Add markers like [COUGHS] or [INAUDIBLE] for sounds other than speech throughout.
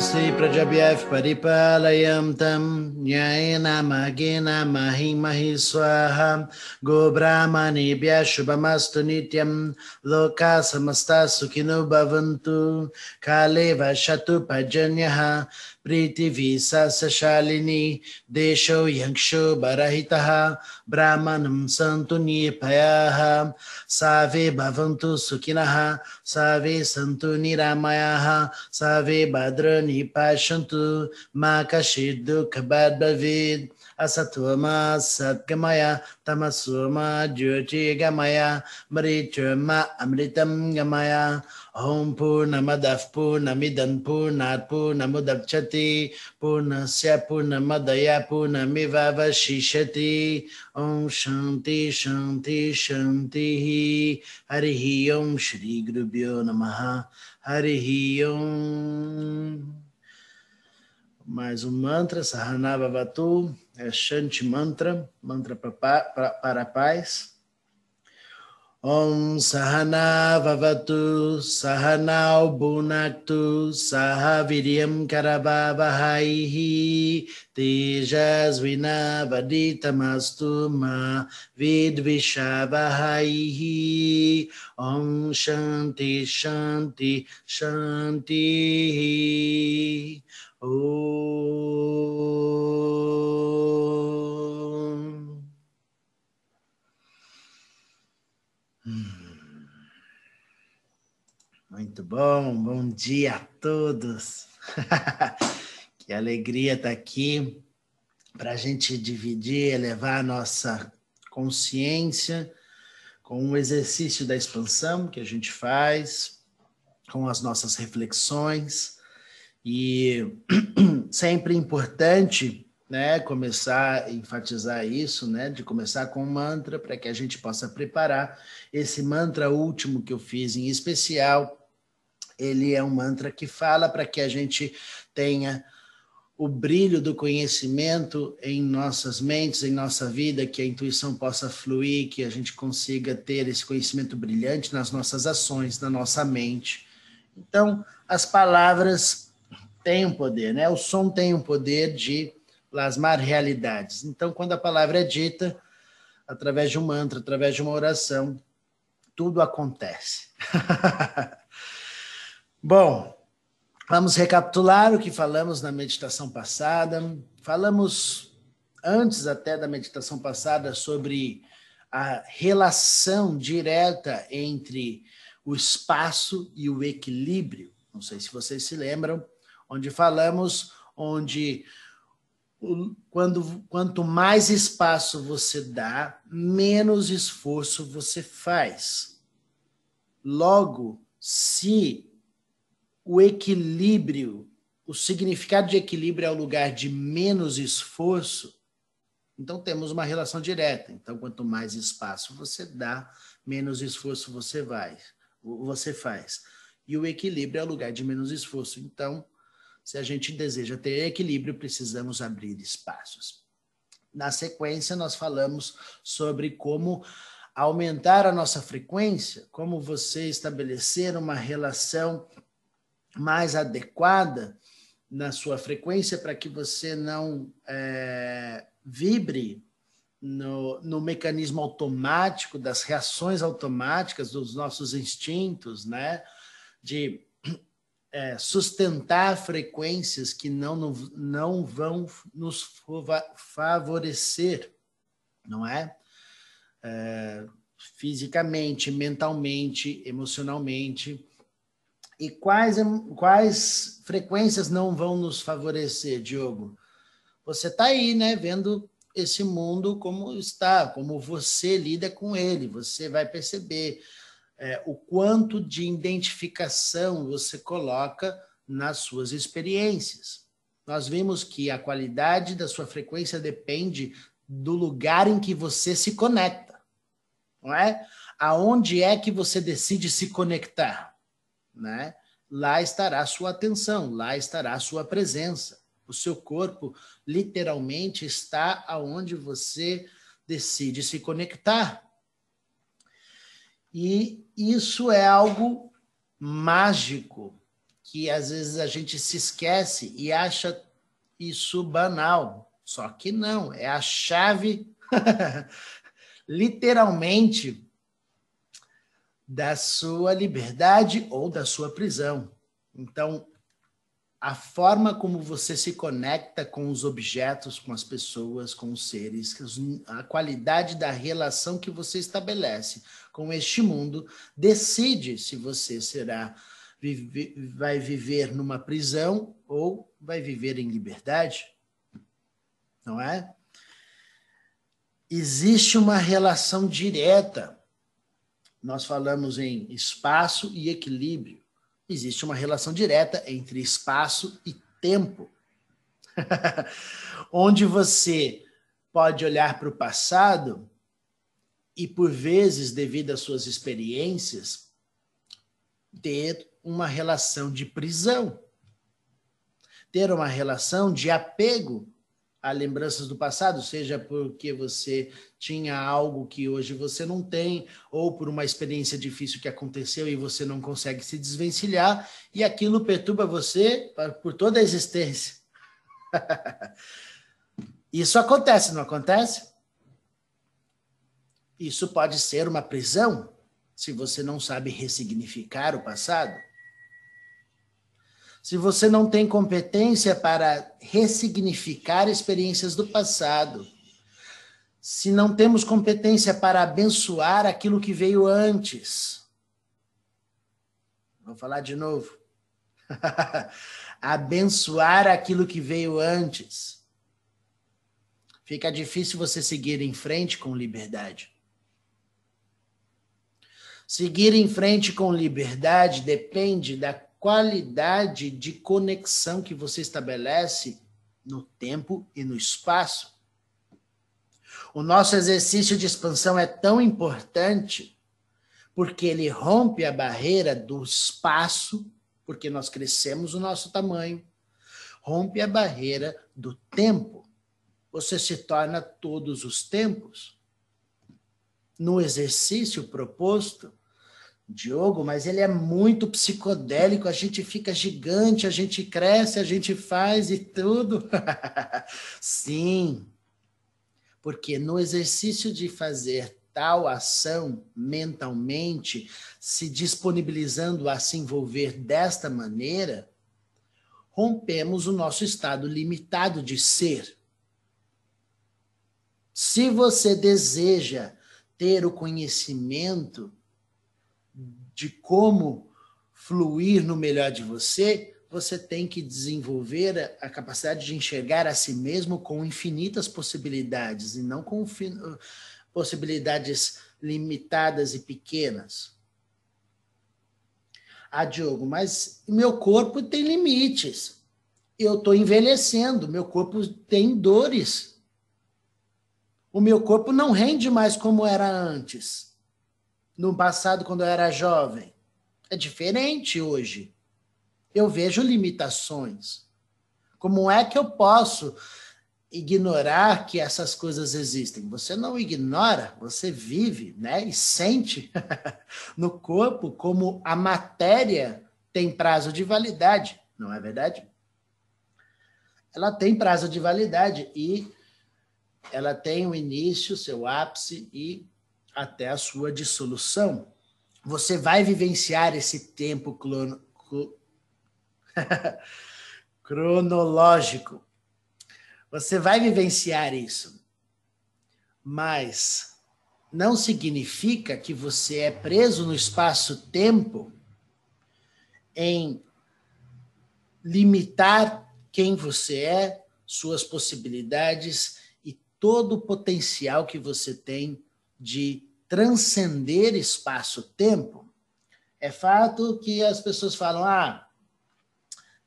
स्वस्ति प्रजभ्यः परिपालयं तं न्यायेन मार्गेण महि महि स्वाहा। गोब्राह्मणेभ्यः शुभमस्तु नित्यं लोका समस्ता सुखिनो भवन्तु। काले वशतु पर्जन्यः। प्रीतिविशालिनी देशो यक्षो बरहितः ब्राह्मणं सन्तु निर्भयाः सावे भवन्तु सुखिनः सावे सन्तु निरामयाः सावे भद्राणि पश्यन्तु मा कश्चित् दुःखभाग् भवेत् asatoma satgamaya tamasoma jyoti gamaya mrichoma amritam gamaya. Om Purnamadav Purnamidan Purnat Purnamudavchati Purnasya Purnamadaya Purnamivavashishati Om Shanti Shanti Shanti hari Om Shri Gurubhyo Namaha. Hari Om. Mais um mantra, Sahanavavatu é Shanti Mantra, mantra para, a paz. Om Sahana Vavatu Sahanau Bhunaktu Sahaviryam Karavavahaihi Tejasvina Vaditamastu Ma Vidvishavahaihi Om Shanti Shanti Shanti Om. Hum. Muito bom, bom dia a todos. [LAUGHS] que alegria estar aqui para a gente dividir, elevar a nossa consciência com o exercício da expansão que a gente faz, com as nossas reflexões. E [CLEARS THROAT] sempre importante né, começar a enfatizar isso, né, de começar com um mantra para que a gente possa preparar esse mantra último que eu fiz em especial. Ele é um mantra que fala para que a gente tenha o brilho do conhecimento em nossas mentes, em nossa vida, que a intuição possa fluir, que a gente consiga ter esse conhecimento brilhante nas nossas ações, na nossa mente. Então, as palavras têm um poder, né? O som tem um poder de plasmar realidades. Então, quando a palavra é dita, através de um mantra, através de uma oração, tudo acontece. [LAUGHS] Bom, vamos recapitular o que falamos na meditação passada. Falamos antes até da meditação passada sobre a relação direta entre o espaço e o equilíbrio. Não sei se vocês se lembram, onde falamos onde quando, quanto mais espaço você dá, menos esforço você faz. Logo, se o equilíbrio, o significado de equilíbrio é o lugar de menos esforço, então temos uma relação direta. Então, quanto mais espaço você dá, menos esforço você vai, você faz. E o equilíbrio é o lugar de menos esforço. Então, se a gente deseja ter equilíbrio, precisamos abrir espaços. Na sequência, nós falamos sobre como aumentar a nossa frequência, como você estabelecer uma relação mais adequada na sua frequência para que você não é, vibre no, no mecanismo automático das reações automáticas dos nossos instintos, né? De é, sustentar frequências que não, não vão nos favorecer, não é? é fisicamente, mentalmente, emocionalmente. E quais, quais frequências não vão nos favorecer, Diogo? Você está aí, né, vendo esse mundo como está, como você lida com ele. Você vai perceber é, o quanto de identificação você coloca nas suas experiências. Nós vimos que a qualidade da sua frequência depende do lugar em que você se conecta, não é? Aonde é que você decide se conectar, né? Lá estará a sua atenção, lá estará a sua presença. O seu corpo literalmente está aonde você decide se conectar. E isso é algo mágico que às vezes a gente se esquece e acha isso banal. Só que não, é a chave, [LAUGHS] literalmente, da sua liberdade ou da sua prisão. Então, a forma como você se conecta com os objetos, com as pessoas, com os seres, a qualidade da relação que você estabelece com este mundo decide se você será vai viver numa prisão ou vai viver em liberdade. Não é? Existe uma relação direta. Nós falamos em espaço e equilíbrio existe uma relação direta entre espaço e tempo. [LAUGHS] Onde você pode olhar para o passado e, por vezes, devido às suas experiências, ter uma relação de prisão, ter uma relação de apego a lembranças do passado, seja porque você tinha algo que hoje você não tem, ou por uma experiência difícil que aconteceu e você não consegue se desvencilhar, e aquilo perturba você por toda a existência. [LAUGHS] Isso acontece, não acontece? Isso pode ser uma prisão se você não sabe ressignificar o passado se você não tem competência para ressignificar experiências do passado, se não temos competência para abençoar aquilo que veio antes. Vou falar de novo. [LAUGHS] abençoar aquilo que veio antes. Fica difícil você seguir em frente com liberdade. Seguir em frente com liberdade depende da qualidade de conexão que você estabelece no tempo e no espaço. O nosso exercício de expansão é tão importante porque ele rompe a barreira do espaço, porque nós crescemos o nosso tamanho, rompe a barreira do tempo. Você se torna todos os tempos. No exercício proposto, Diogo, mas ele é muito psicodélico, a gente fica gigante, a gente cresce, a gente faz e tudo. [LAUGHS] Sim, porque no exercício de fazer tal ação mentalmente, se disponibilizando a se envolver desta maneira, rompemos o nosso estado limitado de ser. Se você deseja ter o conhecimento, de como fluir no melhor de você, você tem que desenvolver a capacidade de enxergar a si mesmo com infinitas possibilidades e não com possibilidades limitadas e pequenas. Ah, Diogo, mas meu corpo tem limites. Eu estou envelhecendo, meu corpo tem dores. O meu corpo não rende mais como era antes no passado, quando eu era jovem. É diferente hoje. Eu vejo limitações. Como é que eu posso ignorar que essas coisas existem? Você não ignora, você vive, né? E sente [LAUGHS] no corpo como a matéria tem prazo de validade, não é verdade? Ela tem prazo de validade e ela tem o início, seu ápice e até a sua dissolução. Você vai vivenciar esse tempo clono, [LAUGHS] cronológico. Você vai vivenciar isso. Mas não significa que você é preso no espaço-tempo em limitar quem você é, suas possibilidades e todo o potencial que você tem de transcender espaço-tempo, é fato que as pessoas falam: ah,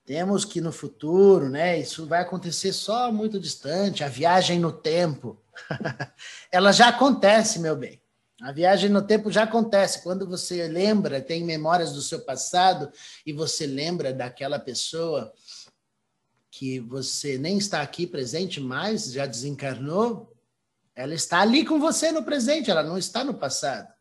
temos que no futuro, né? Isso vai acontecer só muito distante, a viagem no tempo. [LAUGHS] Ela já acontece, meu bem. A viagem no tempo já acontece quando você lembra, tem memórias do seu passado e você lembra daquela pessoa que você nem está aqui presente mais, já desencarnou, ela está ali com você no presente, ela não está no passado.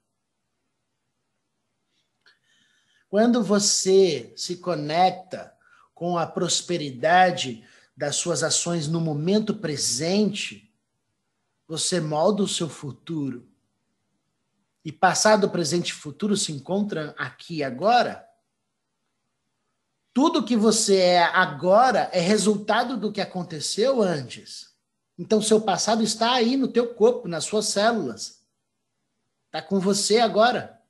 Quando você se conecta com a prosperidade das suas ações no momento presente, você molda o seu futuro. E passado, presente e futuro se encontram aqui e agora. Tudo que você é agora é resultado do que aconteceu antes. Então, seu passado está aí no teu corpo, nas suas células. Está com você agora.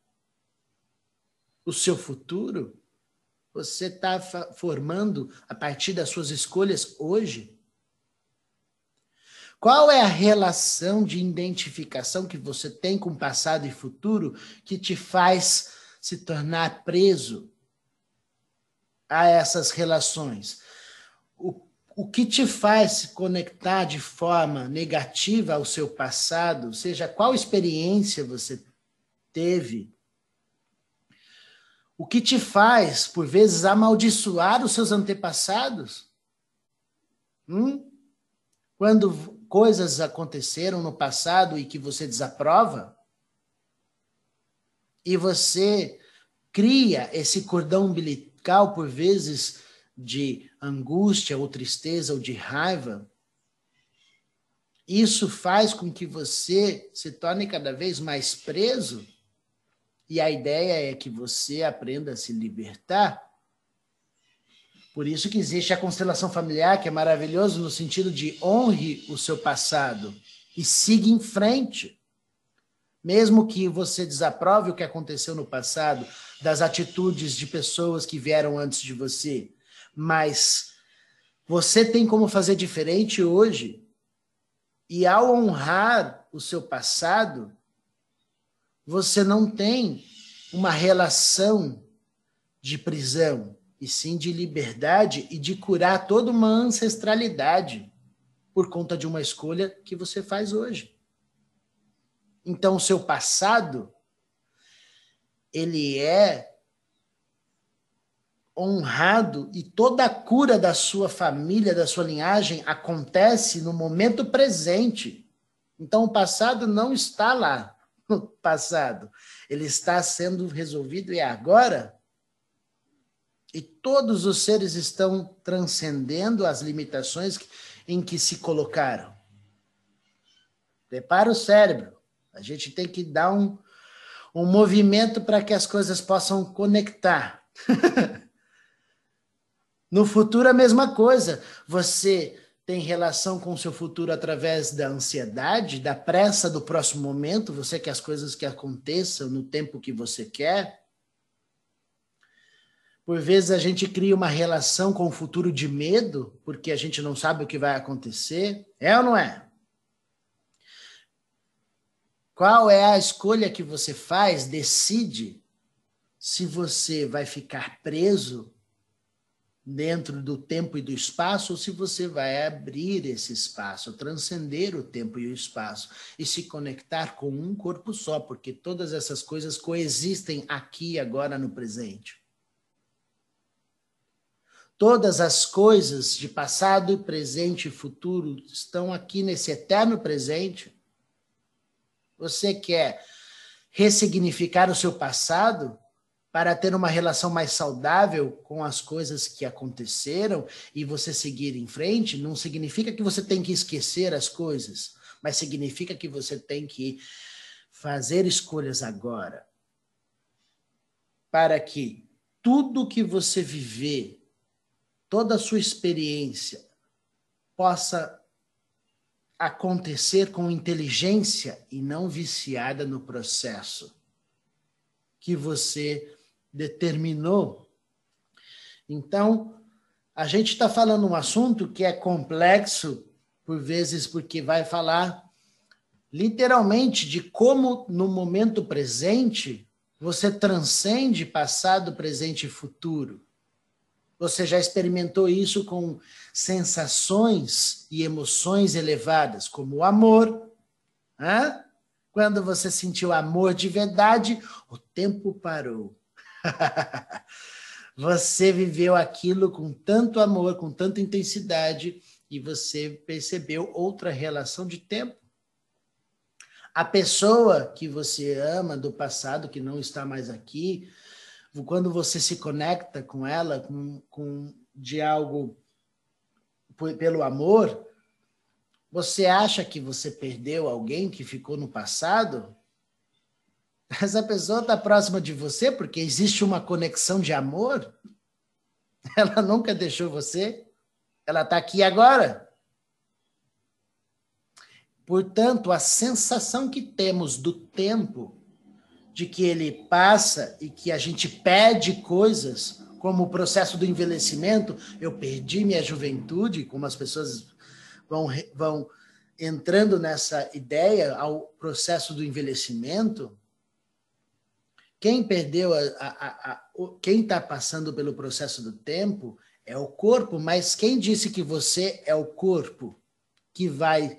O seu futuro, você está formando a partir das suas escolhas hoje. Qual é a relação de identificação que você tem com passado e futuro que te faz se tornar preso a essas relações? O, o que te faz se conectar de forma negativa ao seu passado, ou seja, qual experiência você teve? O que te faz, por vezes, amaldiçoar os seus antepassados? Hum? Quando coisas aconteceram no passado e que você desaprova, e você cria esse cordão umbilical por vezes, de angústia ou tristeza ou de raiva, isso faz com que você se torne cada vez mais preso. E a ideia é que você aprenda a se libertar. Por isso que existe a constelação familiar, que é maravilhoso no sentido de honre o seu passado e siga em frente. Mesmo que você desaprove o que aconteceu no passado, das atitudes de pessoas que vieram antes de você, mas você tem como fazer diferente hoje. E ao honrar o seu passado, você não tem uma relação de prisão, e sim de liberdade e de curar toda uma ancestralidade por conta de uma escolha que você faz hoje. Então, o seu passado, ele é honrado e toda a cura da sua família, da sua linhagem, acontece no momento presente. Então, o passado não está lá [LAUGHS] no passado. Ele está sendo resolvido e é agora. E todos os seres estão transcendendo as limitações em que se colocaram. Prepara o cérebro. A gente tem que dar um, um movimento para que as coisas possam conectar. [LAUGHS] no futuro, a mesma coisa. Você tem relação com o seu futuro através da ansiedade, da pressa do próximo momento, você quer as coisas que aconteçam no tempo que você quer. Por vezes a gente cria uma relação com o futuro de medo, porque a gente não sabe o que vai acontecer. É ou não é? Qual é a escolha que você faz, decide se você vai ficar preso dentro do tempo e do espaço ou se você vai abrir esse espaço, transcender o tempo e o espaço e se conectar com um corpo só, porque todas essas coisas coexistem aqui agora no presente. Todas as coisas de passado, presente e futuro estão aqui nesse eterno presente você quer ressignificar o seu passado para ter uma relação mais saudável com as coisas que aconteceram e você seguir em frente? Não significa que você tem que esquecer as coisas, mas significa que você tem que fazer escolhas agora para que tudo que você viver, toda a sua experiência, possa acontecer com inteligência e não viciada no processo que você determinou. Então, a gente está falando um assunto que é complexo, por vezes, porque vai falar literalmente de como, no momento presente, você transcende passado, presente e futuro. Você já experimentou isso com sensações e emoções elevadas, como o amor. Hã? Quando você sentiu amor de verdade, o tempo parou. [LAUGHS] você viveu aquilo com tanto amor, com tanta intensidade, e você percebeu outra relação de tempo. A pessoa que você ama do passado, que não está mais aqui, quando você se conecta com ela, com, com de algo pelo amor, você acha que você perdeu alguém que ficou no passado? Essa pessoa está próxima de você porque existe uma conexão de amor. [LAUGHS] Ela nunca deixou você. Ela está aqui agora. Portanto, a sensação que temos do tempo, de que ele passa e que a gente perde coisas, como o processo do envelhecimento, eu perdi minha juventude, como as pessoas vão, vão entrando nessa ideia ao processo do envelhecimento, quem perdeu, a, a, a, quem está passando pelo processo do tempo é o corpo, mas quem disse que você é o corpo que vai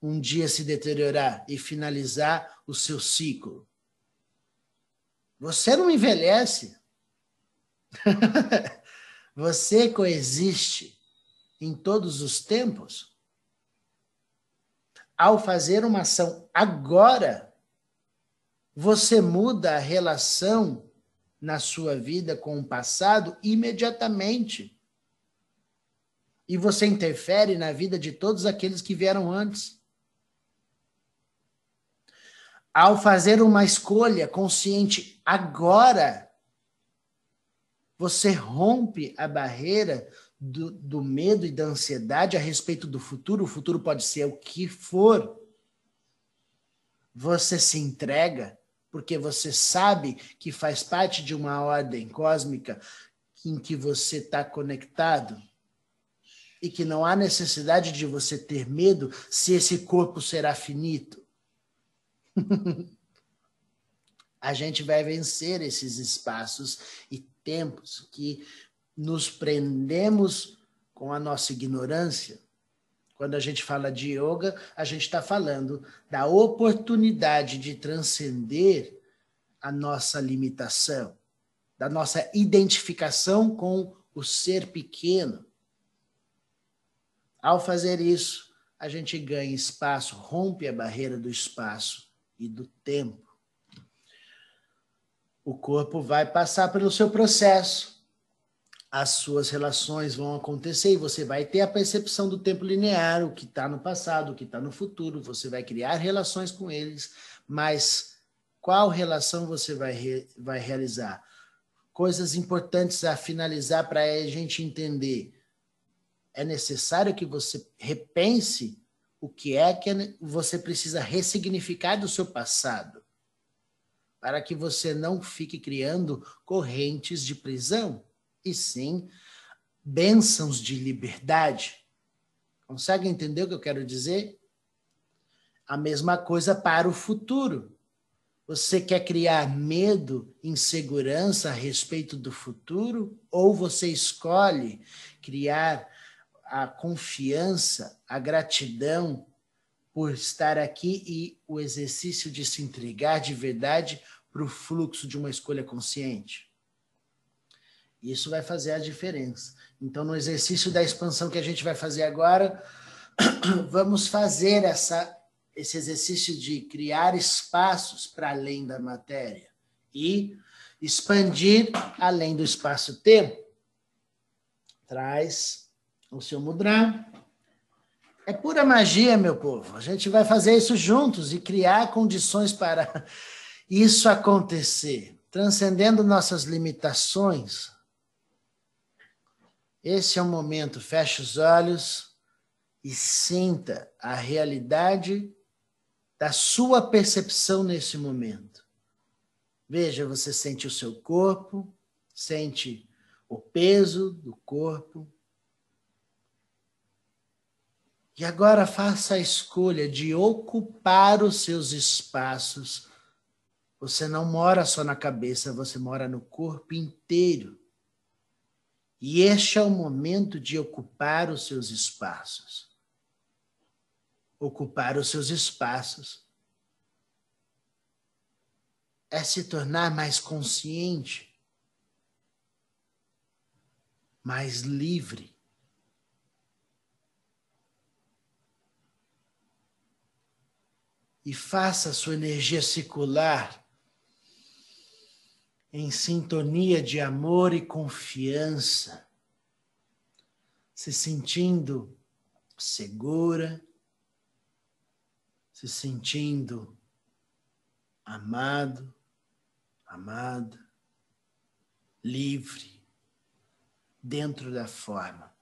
um dia se deteriorar e finalizar o seu ciclo? Você não envelhece. [LAUGHS] você coexiste em todos os tempos. Ao fazer uma ação agora, você muda a relação na sua vida com o passado imediatamente. E você interfere na vida de todos aqueles que vieram antes. Ao fazer uma escolha consciente agora, você rompe a barreira do, do medo e da ansiedade a respeito do futuro. O futuro pode ser o que for. Você se entrega porque você sabe que faz parte de uma ordem cósmica em que você está conectado e que não há necessidade de você ter medo se esse corpo será finito. [LAUGHS] a gente vai vencer esses espaços e tempos que nos prendemos com a nossa ignorância quando a gente fala de yoga, a gente está falando da oportunidade de transcender a nossa limitação, da nossa identificação com o ser pequeno. Ao fazer isso, a gente ganha espaço, rompe a barreira do espaço e do tempo. O corpo vai passar pelo seu processo as suas relações vão acontecer e você vai ter a percepção do tempo linear, o que está no passado, o que está no futuro, você vai criar relações com eles, mas qual relação você vai, re, vai realizar? Coisas importantes a finalizar para a gente entender. É necessário que você repense o que é que você precisa ressignificar do seu passado, para que você não fique criando correntes de prisão e sim bênçãos de liberdade. Consegue entender o que eu quero dizer? A mesma coisa para o futuro. Você quer criar medo, insegurança a respeito do futuro? Ou você escolhe criar a confiança, a gratidão por estar aqui e o exercício de se entregar de verdade para o fluxo de uma escolha consciente? Isso vai fazer a diferença. Então, no exercício da expansão que a gente vai fazer agora, [COUGHS] vamos fazer essa, esse exercício de criar espaços para além da matéria e expandir além do espaço-tempo. Traz o seu mudra. É pura magia, meu povo. A gente vai fazer isso juntos e criar condições para [LAUGHS] isso acontecer, transcendendo nossas limitações, esse é o momento, feche os olhos e sinta a realidade da sua percepção nesse momento. Veja, você sente o seu corpo, sente o peso do corpo. E agora faça a escolha de ocupar os seus espaços. Você não mora só na cabeça, você mora no corpo inteiro. E este é o momento de ocupar os seus espaços. Ocupar os seus espaços é se tornar mais consciente, mais livre. E faça a sua energia circular em sintonia de amor e confiança, se sentindo segura, se sentindo amado, amada, livre, dentro da forma.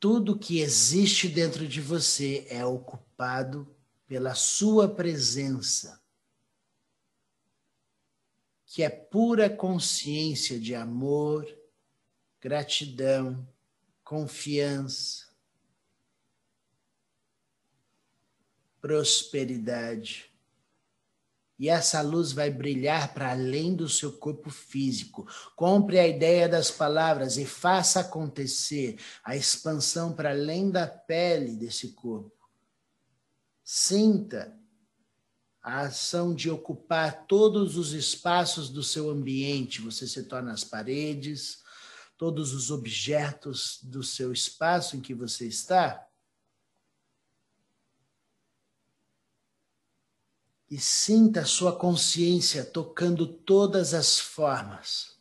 Tudo que existe dentro de você é ocupado pela sua presença, que é pura consciência de amor, gratidão, confiança, prosperidade. E essa luz vai brilhar para além do seu corpo físico. Compre a ideia das palavras e faça acontecer a expansão para além da pele desse corpo. Sinta a ação de ocupar todos os espaços do seu ambiente. Você se torna as paredes, todos os objetos do seu espaço em que você está. E sinta a sua consciência tocando todas as formas.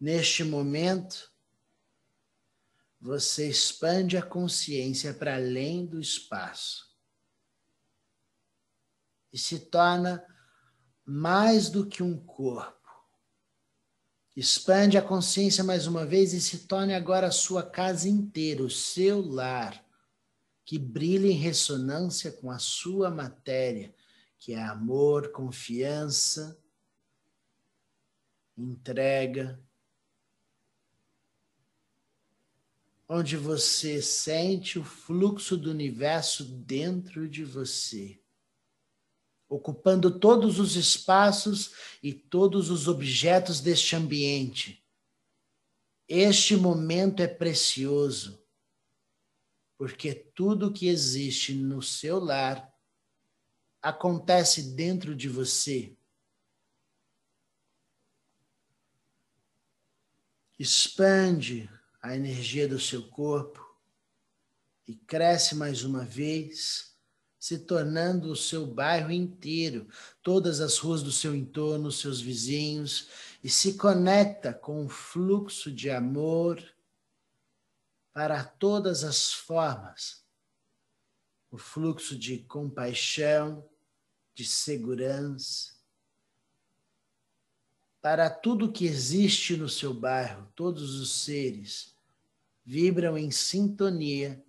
Neste momento, você expande a consciência para além do espaço e se torna mais do que um corpo. Expande a consciência mais uma vez e se torne agora a sua casa inteira, o seu lar, que brilha em ressonância com a sua matéria, que é amor, confiança, entrega, onde você sente o fluxo do universo dentro de você, ocupando todos os espaços e todos os objetos deste ambiente. Este momento é precioso, porque tudo que existe no seu lar acontece dentro de você. Expande a energia do seu corpo e cresce mais uma vez, se tornando o seu bairro inteiro, todas as ruas do seu entorno, seus vizinhos, e se conecta com o fluxo de amor para todas as formas. O fluxo de compaixão, de segurança, para tudo que existe no seu bairro, todos os seres vibram em sintonia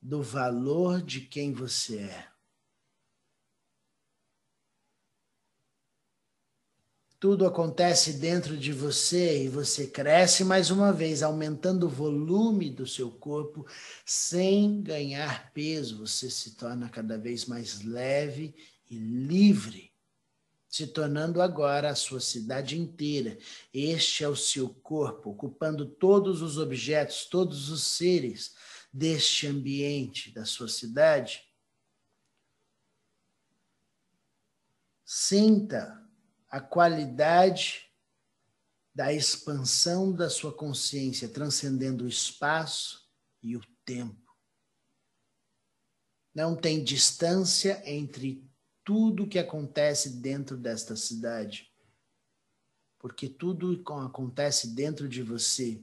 do valor de quem você é. Tudo acontece dentro de você e você cresce mais uma vez, aumentando o volume do seu corpo sem ganhar peso. Você se torna cada vez mais leve e livre se tornando agora a sua cidade inteira. Este é o seu corpo, ocupando todos os objetos, todos os seres deste ambiente, da sua cidade. Sinta a qualidade da expansão da sua consciência, transcendendo o espaço e o tempo. Não tem distância entre tudo que acontece dentro desta cidade. Porque tudo acontece dentro de você.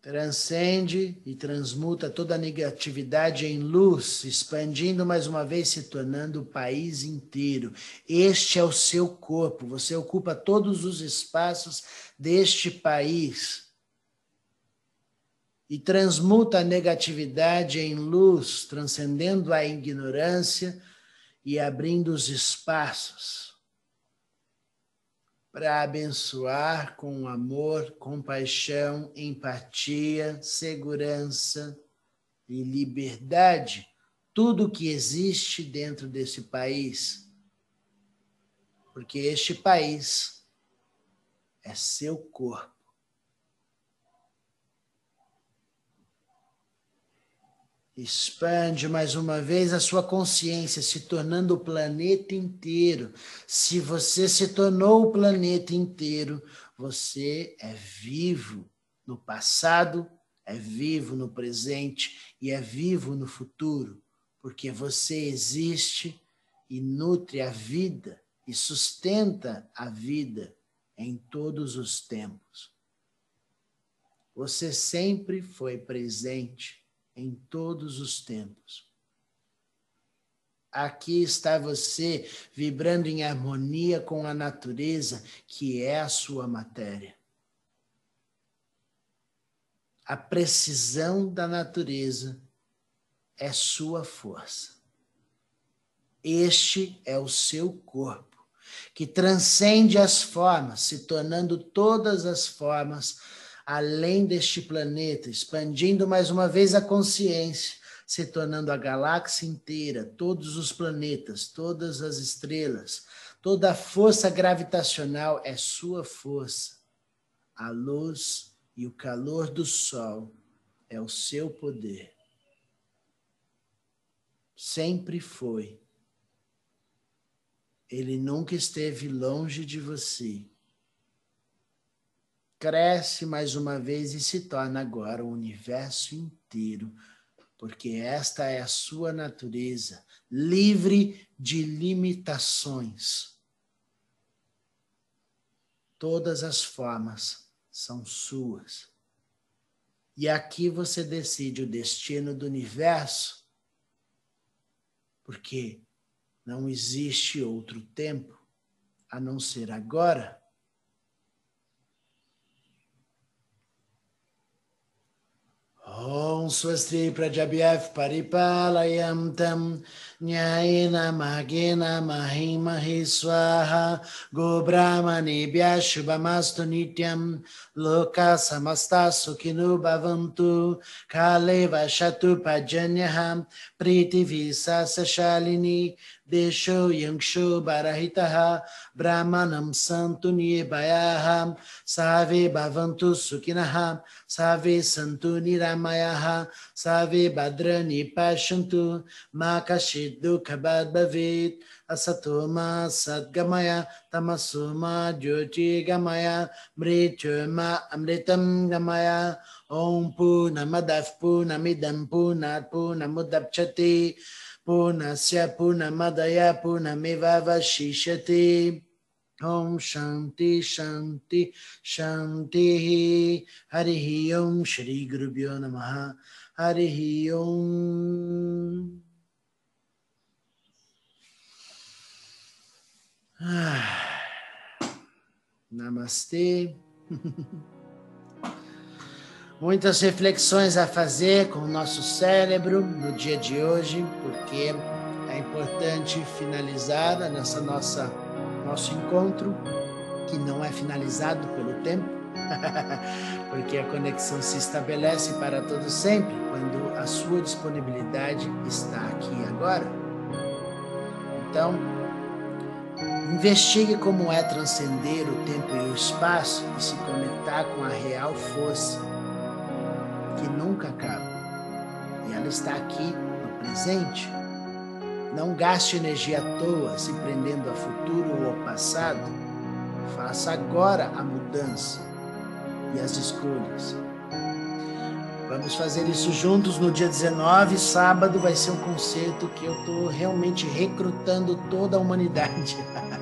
Transcende e transmuta toda a negatividade em luz, expandindo mais uma vez, se tornando o país inteiro. Este é o seu corpo, você ocupa todos os espaços deste país e transmuta a negatividade em luz, transcendendo a ignorância e abrindo os espaços para abençoar com amor, compaixão, empatia, segurança e liberdade tudo que existe dentro desse país. Porque este país é seu corpo. Expande mais uma vez a sua consciência, se tornando o planeta inteiro. Se você se tornou o planeta inteiro, você é vivo no passado, é vivo no presente e é vivo no futuro, porque você existe e nutre a vida e sustenta a vida em todos os tempos. Você sempre foi presente em todos os tempos. Aqui está você vibrando em harmonia com a natureza, que é a sua matéria. A precisão da natureza é sua força. Este é o seu corpo, que transcende as formas, se tornando todas as formas além deste planeta, expandindo mais uma vez a consciência se tornando a galáxia inteira, todos os planetas, todas as estrelas, toda a força gravitacional é sua força. A luz e o calor do sol é o seu poder. Sempre foi. Ele nunca esteve longe de você. Cresce mais uma vez e se torna agora o universo inteiro porque esta é a sua natureza, livre de limitações. Todas as formas são suas. E aqui você decide o destino do universo, porque não existe outro tempo a não ser agora. ॐ स्वस्ति प्रजभ्यः परिपालयं तं न्यायेन मार्गेण महीमहि स्वाहा गोब्राह्मणेभ्यः शुभमस्तु नित्यं लोकाः समस्ताः सुखिनो भवन्तु काले वशतु पर्जन्यः प्रीतिभिः देशो यंशो बरहितः ब्राह्मणं सन्तु निर्भयाः सावे भवन्तु सुखिनः सावे सन्तु निरामयाः सावे भद्राणि पश्यन्तु मा कश्चित् दुःखभाग् भवेत् असतो मा सद्गमय तमसो मा ज्योतिर्गमय मृत्युर्मा अमृतं गमय ॐ पूर्णमदः पूर्णमिदं पूर्णात् पूर्णमुदप्स्यते पूर्णस्य पूर्णमदय पूर्णमिवावशिष्यते ॐ शान्ति शान्ति शान्तिः हरिः ॐ श्रीगुरुभ्यो नमः हरिः ॐ Namastê. [LAUGHS] Muitas reflexões a fazer com o nosso cérebro no dia de hoje, porque é importante finalizar nessa nossa nosso encontro, que não é finalizado pelo tempo, [LAUGHS] porque a conexão se estabelece para todo sempre quando a sua disponibilidade está aqui agora. Então, investigue como é transcender o tempo e o espaço e se conectar com a real força que nunca acaba. E ela está aqui no presente. Não gaste energia à toa se prendendo a futuro ou ao passado. Faça agora a mudança e as escolhas. Vamos fazer isso juntos no dia 19, sábado, vai ser um concerto que eu estou realmente recrutando toda a humanidade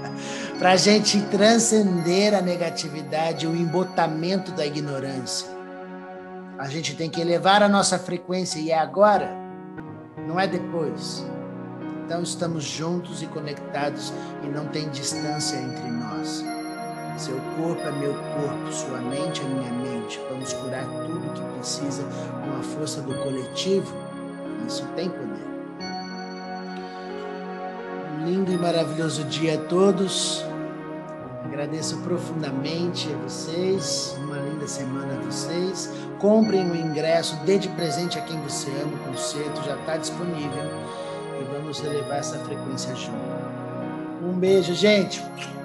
[LAUGHS] para a gente transcender a negatividade, o embotamento da ignorância a gente tem que elevar a nossa frequência e é agora, não é depois. Então estamos juntos e conectados e não tem distância entre nós. Seu corpo é meu corpo, sua mente é minha mente. Vamos curar tudo que precisa com a força do coletivo. Isso tem poder. Um lindo e maravilhoso dia a todos. Agradeço profundamente a vocês. Uma linda semana a vocês. Comprem o ingresso, dê de presente a quem você ama, o concerto já está disponível e vamos elevar essa frequência junto. Um beijo, gente.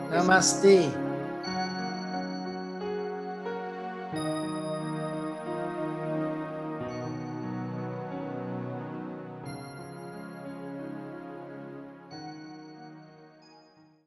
Namastê.